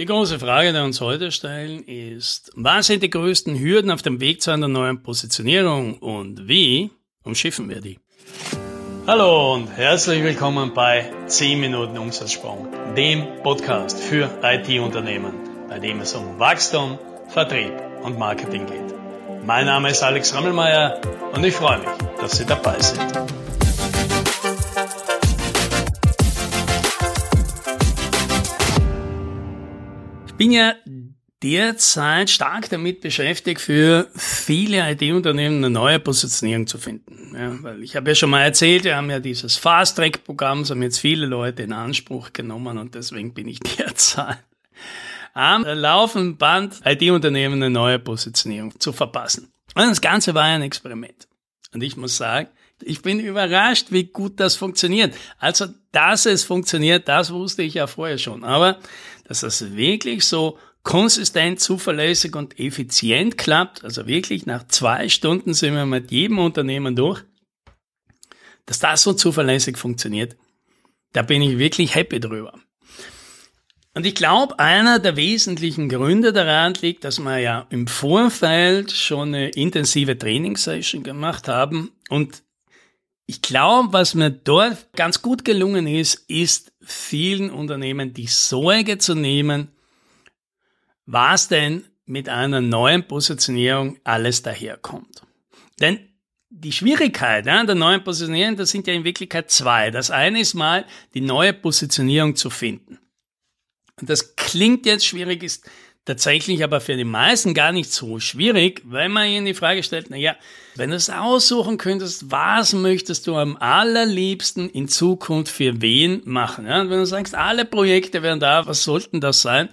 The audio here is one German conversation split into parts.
Die große Frage, die uns heute stellen, ist, was sind die größten Hürden auf dem Weg zu einer neuen Positionierung und wie umschiffen wir die? Hallo und herzlich willkommen bei 10 Minuten Umsatzsprung, dem Podcast für IT-Unternehmen, bei dem es um Wachstum, Vertrieb und Marketing geht. Mein Name ist Alex Rammelmeier und ich freue mich, dass Sie dabei sind. Bin ja derzeit stark damit beschäftigt, für viele IT-Unternehmen eine neue Positionierung zu finden. Ja, weil ich habe ja schon mal erzählt, wir haben ja dieses Fast-Track-Programm, das haben jetzt viele Leute in Anspruch genommen und deswegen bin ich derzeit am laufenden Band IT-Unternehmen eine neue Positionierung zu verpassen. Und das Ganze war ein Experiment. Und ich muss sagen, ich bin überrascht, wie gut das funktioniert. Also, dass es funktioniert, das wusste ich ja vorher schon. Aber dass das wirklich so konsistent, zuverlässig und effizient klappt, also wirklich nach zwei Stunden sind wir mit jedem Unternehmen durch, dass das so zuverlässig funktioniert, da bin ich wirklich happy drüber. Und ich glaube, einer der wesentlichen Gründe daran liegt, dass wir ja im Vorfeld schon eine intensive Trainingssession gemacht haben und ich glaube, was mir dort ganz gut gelungen ist, ist vielen Unternehmen die Sorge zu nehmen, was denn mit einer neuen Positionierung alles daherkommt. Denn die Schwierigkeit ja, der neuen Positionierung, das sind ja in Wirklichkeit zwei. Das eine ist mal, die neue Positionierung zu finden. Und das klingt jetzt schwierig, ist tatsächlich aber für die meisten gar nicht so schwierig, weil man ihnen die Frage stellt, na ja, wenn du es aussuchen könntest, was möchtest du am allerliebsten in Zukunft für wen machen? Ja, und wenn du sagst, alle Projekte wären da, was sollten das sein?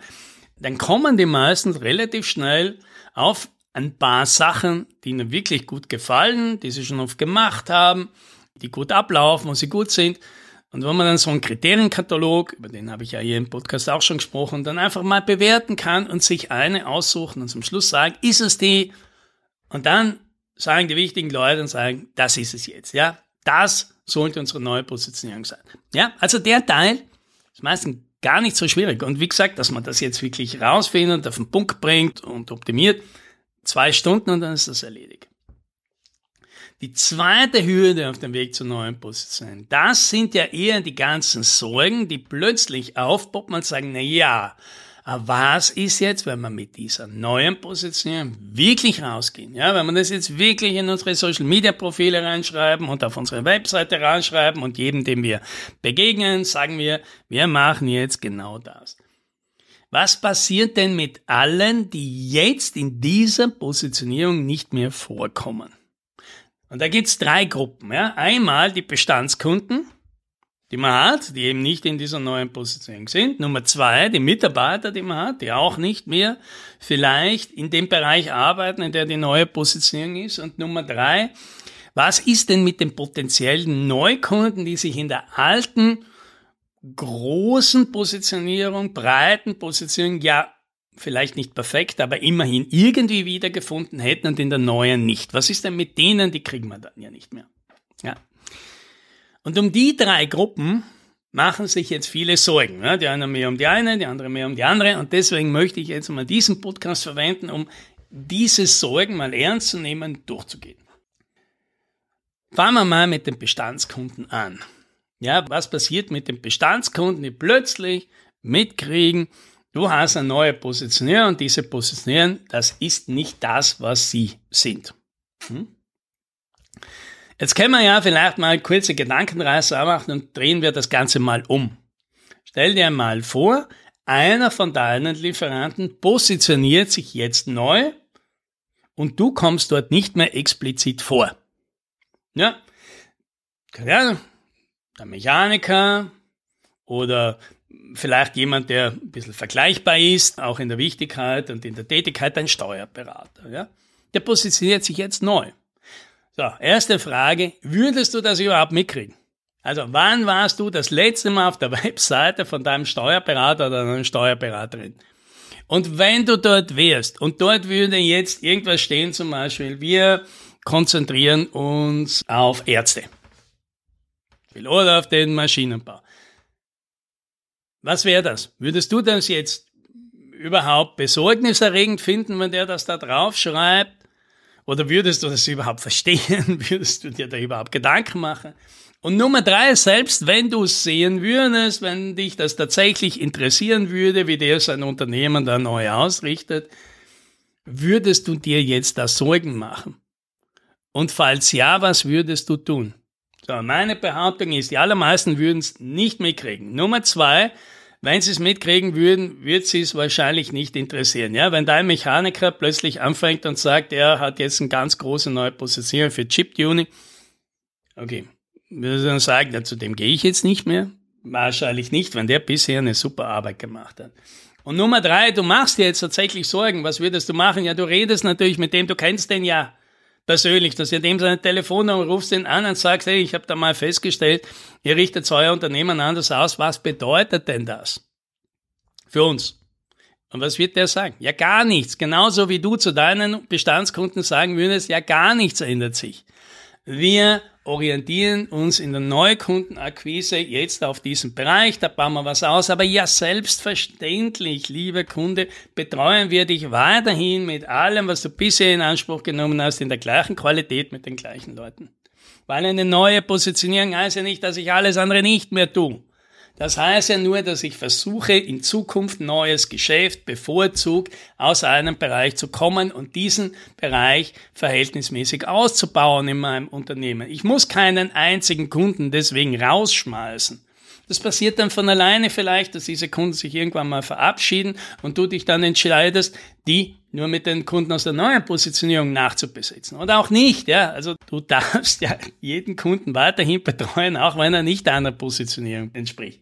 Dann kommen die meisten relativ schnell auf ein paar Sachen, die ihnen wirklich gut gefallen, die sie schon oft gemacht haben, die gut ablaufen, wo sie gut sind. Und wenn man dann so einen Kriterienkatalog, über den habe ich ja hier im Podcast auch schon gesprochen, dann einfach mal bewerten kann und sich eine aussuchen und zum Schluss sagen, ist es die? Und dann sagen die wichtigen Leute und sagen, das ist es jetzt, ja. Das sollte unsere neue Positionierung sein. Ja, also der Teil ist meistens gar nicht so schwierig. Und wie gesagt, dass man das jetzt wirklich rausfindet, auf den Punkt bringt und optimiert, zwei Stunden und dann ist das erledigt. Die zweite Hürde auf dem Weg zur neuen Position, das sind ja eher die ganzen Sorgen, die plötzlich aufpoppen und sagen, na ja, was ist jetzt, wenn wir mit dieser neuen Position wirklich rausgehen? Ja, wenn wir das jetzt wirklich in unsere Social Media Profile reinschreiben und auf unsere Webseite reinschreiben und jedem, dem wir begegnen, sagen wir, wir machen jetzt genau das. Was passiert denn mit allen, die jetzt in dieser Positionierung nicht mehr vorkommen? Und da gibt's drei Gruppen. Ja. Einmal die Bestandskunden, die man hat, die eben nicht in dieser neuen Position sind. Nummer zwei, die Mitarbeiter, die man hat, die auch nicht mehr vielleicht in dem Bereich arbeiten, in der die neue Positionierung ist. Und Nummer drei, was ist denn mit den potenziellen Neukunden, die sich in der alten, großen Positionierung, breiten Positionierung ja vielleicht nicht perfekt, aber immerhin irgendwie wiedergefunden hätten und in der neuen nicht. Was ist denn mit denen? Die kriegen wir dann ja nicht mehr. Ja. Und um die drei Gruppen machen sich jetzt viele Sorgen. Ja, die eine mehr um die eine, die andere mehr um die andere. Und deswegen möchte ich jetzt mal diesen Podcast verwenden, um diese Sorgen mal ernst zu nehmen, durchzugehen. Fangen wir mal mit den Bestandskunden an. Ja, was passiert mit den Bestandskunden, die plötzlich mitkriegen, Du hast eine neue Positionierung und diese Positionierung, das ist nicht das, was sie sind. Hm? Jetzt können wir ja vielleicht mal kurze Gedankenreise machen und drehen wir das Ganze mal um. Stell dir mal vor, einer von deinen Lieferanten positioniert sich jetzt neu und du kommst dort nicht mehr explizit vor. Ja, ja der Mechaniker oder vielleicht jemand, der ein bisschen vergleichbar ist, auch in der Wichtigkeit und in der Tätigkeit, ein Steuerberater. Ja? Der positioniert sich jetzt neu. So, erste Frage, würdest du das überhaupt mitkriegen? Also wann warst du das letzte Mal auf der Webseite von deinem Steuerberater oder deiner Steuerberaterin? Und wenn du dort wärst und dort würde jetzt irgendwas stehen, zum Beispiel, wir konzentrieren uns auf Ärzte oder auf den Maschinenbau. Was wäre das? Würdest du das jetzt überhaupt besorgniserregend finden, wenn der das da drauf schreibt? Oder würdest du das überhaupt verstehen? Würdest du dir da überhaupt Gedanken machen? Und Nummer drei, selbst wenn du es sehen würdest, wenn dich das tatsächlich interessieren würde, wie der sein Unternehmen da neu ausrichtet, würdest du dir jetzt da Sorgen machen? Und falls ja, was würdest du tun? So, meine Behauptung ist, die allermeisten würden es nicht mitkriegen. Nummer zwei, wenn sie es mitkriegen würden, wird sie es wahrscheinlich nicht interessieren. Ja, wenn dein Mechaniker plötzlich anfängt und sagt, er hat jetzt eine ganz große neue Position für Chip-Tuning, okay, würde dann sagen, ja, zu dem gehe ich jetzt nicht mehr. Wahrscheinlich nicht, wenn der bisher eine super Arbeit gemacht hat. Und Nummer drei, du machst dir jetzt tatsächlich Sorgen. Was würdest du machen? Ja, du redest natürlich mit dem, du kennst den ja persönlich, dass ihr dem seine Telefonnummer rufst den an und sagst, hey, ich habe da mal festgestellt, ihr richtet euer Unternehmen anders aus. Was bedeutet denn das für uns? Und was wird der sagen? Ja, gar nichts. Genauso wie du zu deinen Bestandskunden sagen würdest, ja, gar nichts ändert sich. Wir orientieren uns in der Neukundenakquise jetzt auf diesen Bereich, da bauen wir was aus, aber ja, selbstverständlich, liebe Kunde, betreuen wir dich weiterhin mit allem, was du bisher in Anspruch genommen hast, in der gleichen Qualität mit den gleichen Leuten. Weil eine neue Positionierung heißt ja nicht, dass ich alles andere nicht mehr tue. Das heißt ja nur, dass ich versuche, in Zukunft neues Geschäft bevorzugt aus einem Bereich zu kommen und diesen Bereich verhältnismäßig auszubauen in meinem Unternehmen. Ich muss keinen einzigen Kunden deswegen rausschmeißen. Das passiert dann von alleine vielleicht, dass diese Kunden sich irgendwann mal verabschieden und du dich dann entscheidest, die nur mit den Kunden aus der neuen Positionierung nachzubesetzen. Oder auch nicht, ja. Also du darfst ja jeden Kunden weiterhin betreuen, auch wenn er nicht deiner Positionierung entspricht.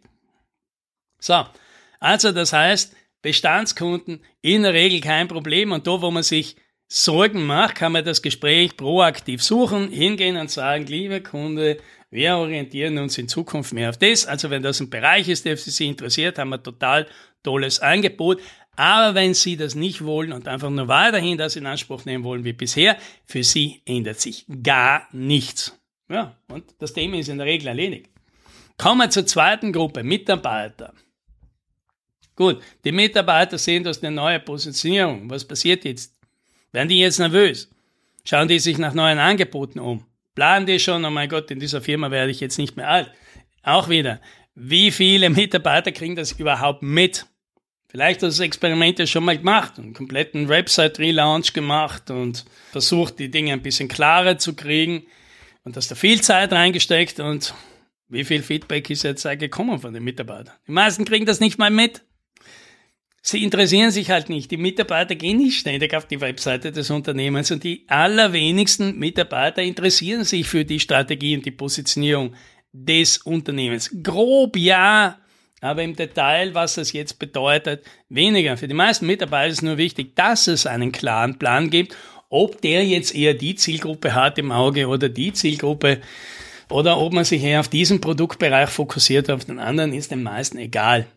So. Also das heißt, Bestandskunden in der Regel kein Problem und da, wo man sich Sorgen macht, kann man das Gespräch proaktiv suchen, hingehen und sagen, liebe Kunde, wir orientieren uns in Zukunft mehr auf das. Also wenn das ein Bereich ist, der Sie interessiert, haben wir total tolles Angebot. Aber wenn Sie das nicht wollen und einfach nur weiterhin das in Anspruch nehmen wollen wie bisher, für Sie ändert sich gar nichts. Ja, und das Thema ist in der Regel erledigt. Kommen wir zur zweiten Gruppe, Mitarbeiter. Gut, die Mitarbeiter sehen das eine neue Positionierung. Was passiert jetzt? Werden die jetzt nervös? Schauen die sich nach neuen Angeboten um? planen die schon, oh mein Gott, in dieser Firma werde ich jetzt nicht mehr alt. Auch wieder, wie viele Mitarbeiter kriegen das überhaupt mit? Vielleicht hat das Experiment ja schon mal gemacht, einen kompletten Website-Relaunch gemacht und versucht, die Dinge ein bisschen klarer zu kriegen und hast da viel Zeit reingesteckt und wie viel Feedback ist jetzt gekommen von den Mitarbeitern? Die meisten kriegen das nicht mal mit sie interessieren sich halt nicht. Die Mitarbeiter gehen nicht ständig auf die Webseite des Unternehmens und die allerwenigsten Mitarbeiter interessieren sich für die Strategie und die Positionierung des Unternehmens. Grob ja, aber im Detail, was das jetzt bedeutet, weniger. Für die meisten Mitarbeiter ist nur wichtig, dass es einen klaren Plan gibt, ob der jetzt eher die Zielgruppe hat im Auge oder die Zielgruppe oder ob man sich eher auf diesen Produktbereich fokussiert, auf den anderen, ist den meisten egal.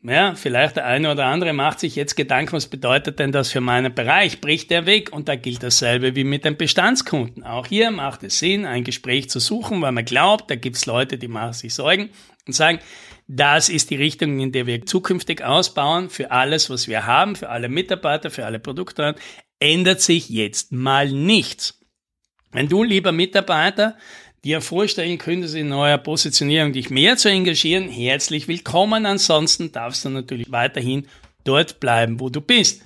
Ja, vielleicht der eine oder andere macht sich jetzt Gedanken, was bedeutet denn das für meinen Bereich? Bricht der weg? Und da gilt dasselbe wie mit den Bestandskunden. Auch hier macht es Sinn, ein Gespräch zu suchen, weil man glaubt, da gibt es Leute, die machen sich Sorgen und sagen, das ist die Richtung, in der wir zukünftig ausbauen für alles, was wir haben, für alle Mitarbeiter, für alle Produkte. Ändert sich jetzt mal nichts. Wenn du, lieber Mitarbeiter, dir vorstellen könntest, in neuer Positionierung dich mehr zu engagieren, herzlich willkommen. Ansonsten darfst du natürlich weiterhin dort bleiben, wo du bist.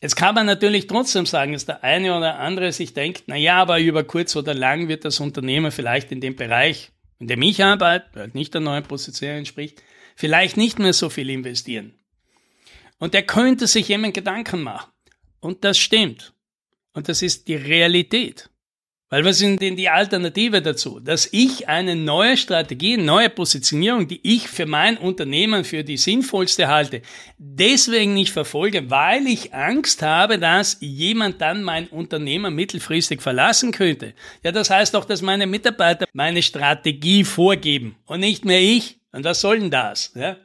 Jetzt kann man natürlich trotzdem sagen, dass der eine oder andere sich denkt, na ja, aber über kurz oder lang wird das Unternehmen vielleicht in dem Bereich, in dem ich arbeite, der halt nicht der neuen Position entspricht, vielleicht nicht mehr so viel investieren. Und er könnte sich jemand Gedanken machen. Und das stimmt. Und das ist die Realität. Weil was sind denn die Alternative dazu? Dass ich eine neue Strategie, neue Positionierung, die ich für mein Unternehmen für die sinnvollste halte, deswegen nicht verfolge, weil ich Angst habe, dass jemand dann mein Unternehmen mittelfristig verlassen könnte. Ja, das heißt doch, dass meine Mitarbeiter meine Strategie vorgeben und nicht mehr ich. Und was soll denn das? Ja?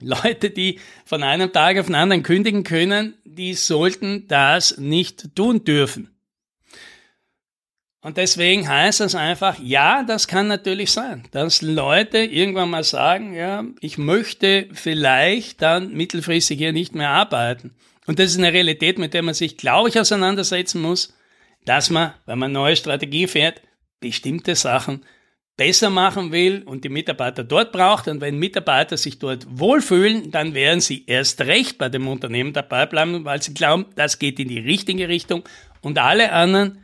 Leute, die von einem Tag auf den anderen kündigen können, die sollten das nicht tun dürfen. Und deswegen heißt das einfach, ja, das kann natürlich sein, dass Leute irgendwann mal sagen, ja, ich möchte vielleicht dann mittelfristig hier nicht mehr arbeiten. Und das ist eine Realität, mit der man sich, glaube ich, auseinandersetzen muss, dass man, wenn man neue Strategie fährt, bestimmte Sachen besser machen will und die Mitarbeiter dort braucht. Und wenn Mitarbeiter sich dort wohlfühlen, dann werden sie erst recht bei dem Unternehmen dabei bleiben, weil sie glauben, das geht in die richtige Richtung. Und alle anderen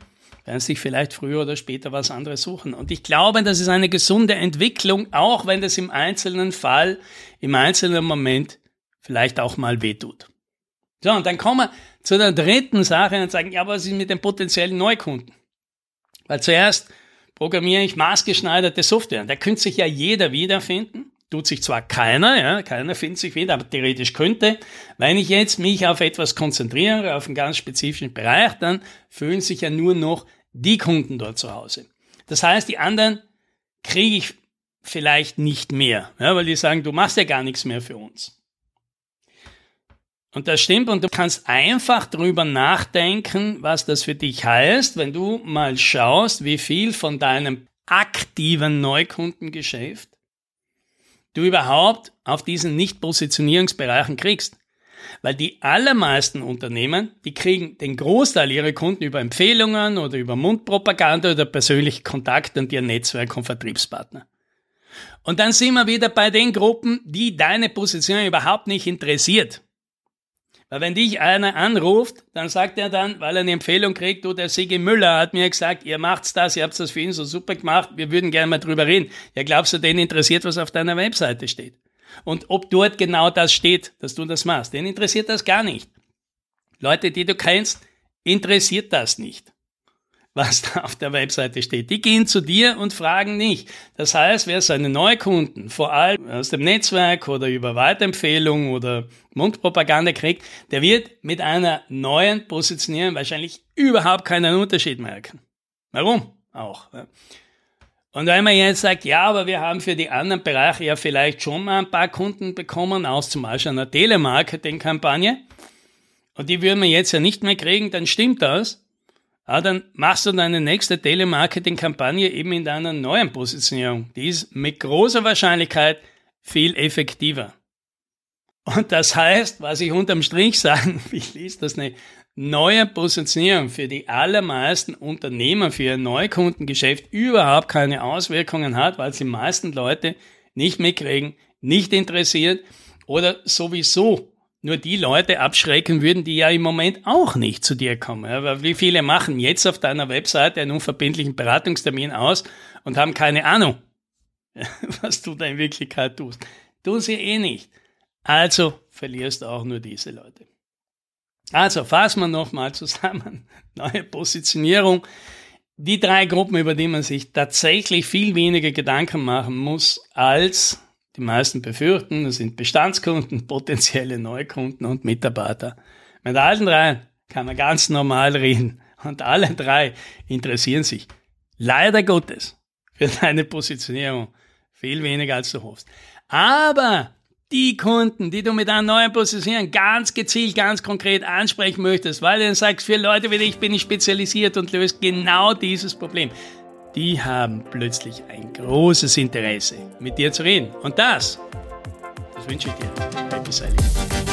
werden sich vielleicht früher oder später was anderes suchen. Und ich glaube, das ist eine gesunde Entwicklung, auch wenn das im einzelnen Fall, im einzelnen Moment vielleicht auch mal wehtut. So, und dann kommen wir zu der dritten Sache und sagen, ja, was ist mit den potenziellen Neukunden? Weil zuerst programmiere ich maßgeschneiderte Software. Da könnte sich ja jeder wiederfinden. Tut sich zwar keiner, ja, keiner findet sich wieder, aber theoretisch könnte. Wenn ich jetzt mich auf etwas konzentriere, auf einen ganz spezifischen Bereich, dann fühlen sich ja nur noch die Kunden dort zu Hause. Das heißt, die anderen kriege ich vielleicht nicht mehr, ja, weil die sagen, du machst ja gar nichts mehr für uns. Und das stimmt und du kannst einfach drüber nachdenken, was das für dich heißt, wenn du mal schaust, wie viel von deinem aktiven Neukundengeschäft du überhaupt auf diesen Nicht-Positionierungsbereichen kriegst. Weil die allermeisten Unternehmen, die kriegen den Großteil ihrer Kunden über Empfehlungen oder über Mundpropaganda oder persönliche Kontakte und ihr Netzwerk und Vertriebspartner. Und dann sind wir wieder bei den Gruppen, die deine Position überhaupt nicht interessiert. Weil wenn dich einer anruft, dann sagt er dann, weil er eine Empfehlung kriegt, du, der Sigi Müller hat mir gesagt, ihr macht's das, ihr habt das für ihn so super gemacht, wir würden gerne mal drüber reden. Ja, glaubst du, den interessiert, was auf deiner Webseite steht? Und ob dort genau das steht, dass du das machst, den interessiert das gar nicht. Leute, die du kennst, interessiert das nicht, was da auf der Webseite steht. Die gehen zu dir und fragen nicht. Das heißt, wer seine Neukunden, vor allem aus dem Netzwerk oder über Weiterempfehlung oder Mundpropaganda kriegt, der wird mit einer neuen Positionierung wahrscheinlich überhaupt keinen Unterschied merken. Warum? Auch. Und wenn man jetzt sagt, ja, aber wir haben für die anderen Bereiche ja vielleicht schon mal ein paar Kunden bekommen, aus zum Beispiel einer Telemarketing-Kampagne, und die würden wir jetzt ja nicht mehr kriegen, dann stimmt das. Aber dann machst du deine nächste Telemarketing-Kampagne eben in deiner neuen Positionierung. Die ist mit großer Wahrscheinlichkeit viel effektiver. Und das heißt, was ich unterm Strich sagen will, ist, dass eine neue Positionierung für die allermeisten Unternehmer für ihr Neukundengeschäft überhaupt keine Auswirkungen hat, weil sie meisten Leute nicht mitkriegen, nicht interessiert oder sowieso nur die Leute abschrecken würden, die ja im Moment auch nicht zu dir kommen. Aber wie viele machen jetzt auf deiner Webseite einen unverbindlichen Beratungstermin aus und haben keine Ahnung, was du da in Wirklichkeit tust. Tun sie eh nicht. Also verlierst auch nur diese Leute. Also fassen wir nochmal zusammen. Neue Positionierung. Die drei Gruppen, über die man sich tatsächlich viel weniger Gedanken machen muss, als die meisten befürchten. Das sind Bestandskunden, potenzielle Neukunden und Mitarbeiter. Mit allen drei kann man ganz normal reden. Und alle drei interessieren sich leider Gottes für deine Positionierung viel weniger als du hoffst. Aber die Kunden, die du mit einer neuen Positionierung ganz gezielt, ganz konkret ansprechen möchtest, weil du dann sagst, für Leute wie dich bin ich spezialisiert und löst genau dieses Problem. Die haben plötzlich ein großes Interesse, mit dir zu reden. Und das, das wünsche ich dir. Happy Sailing.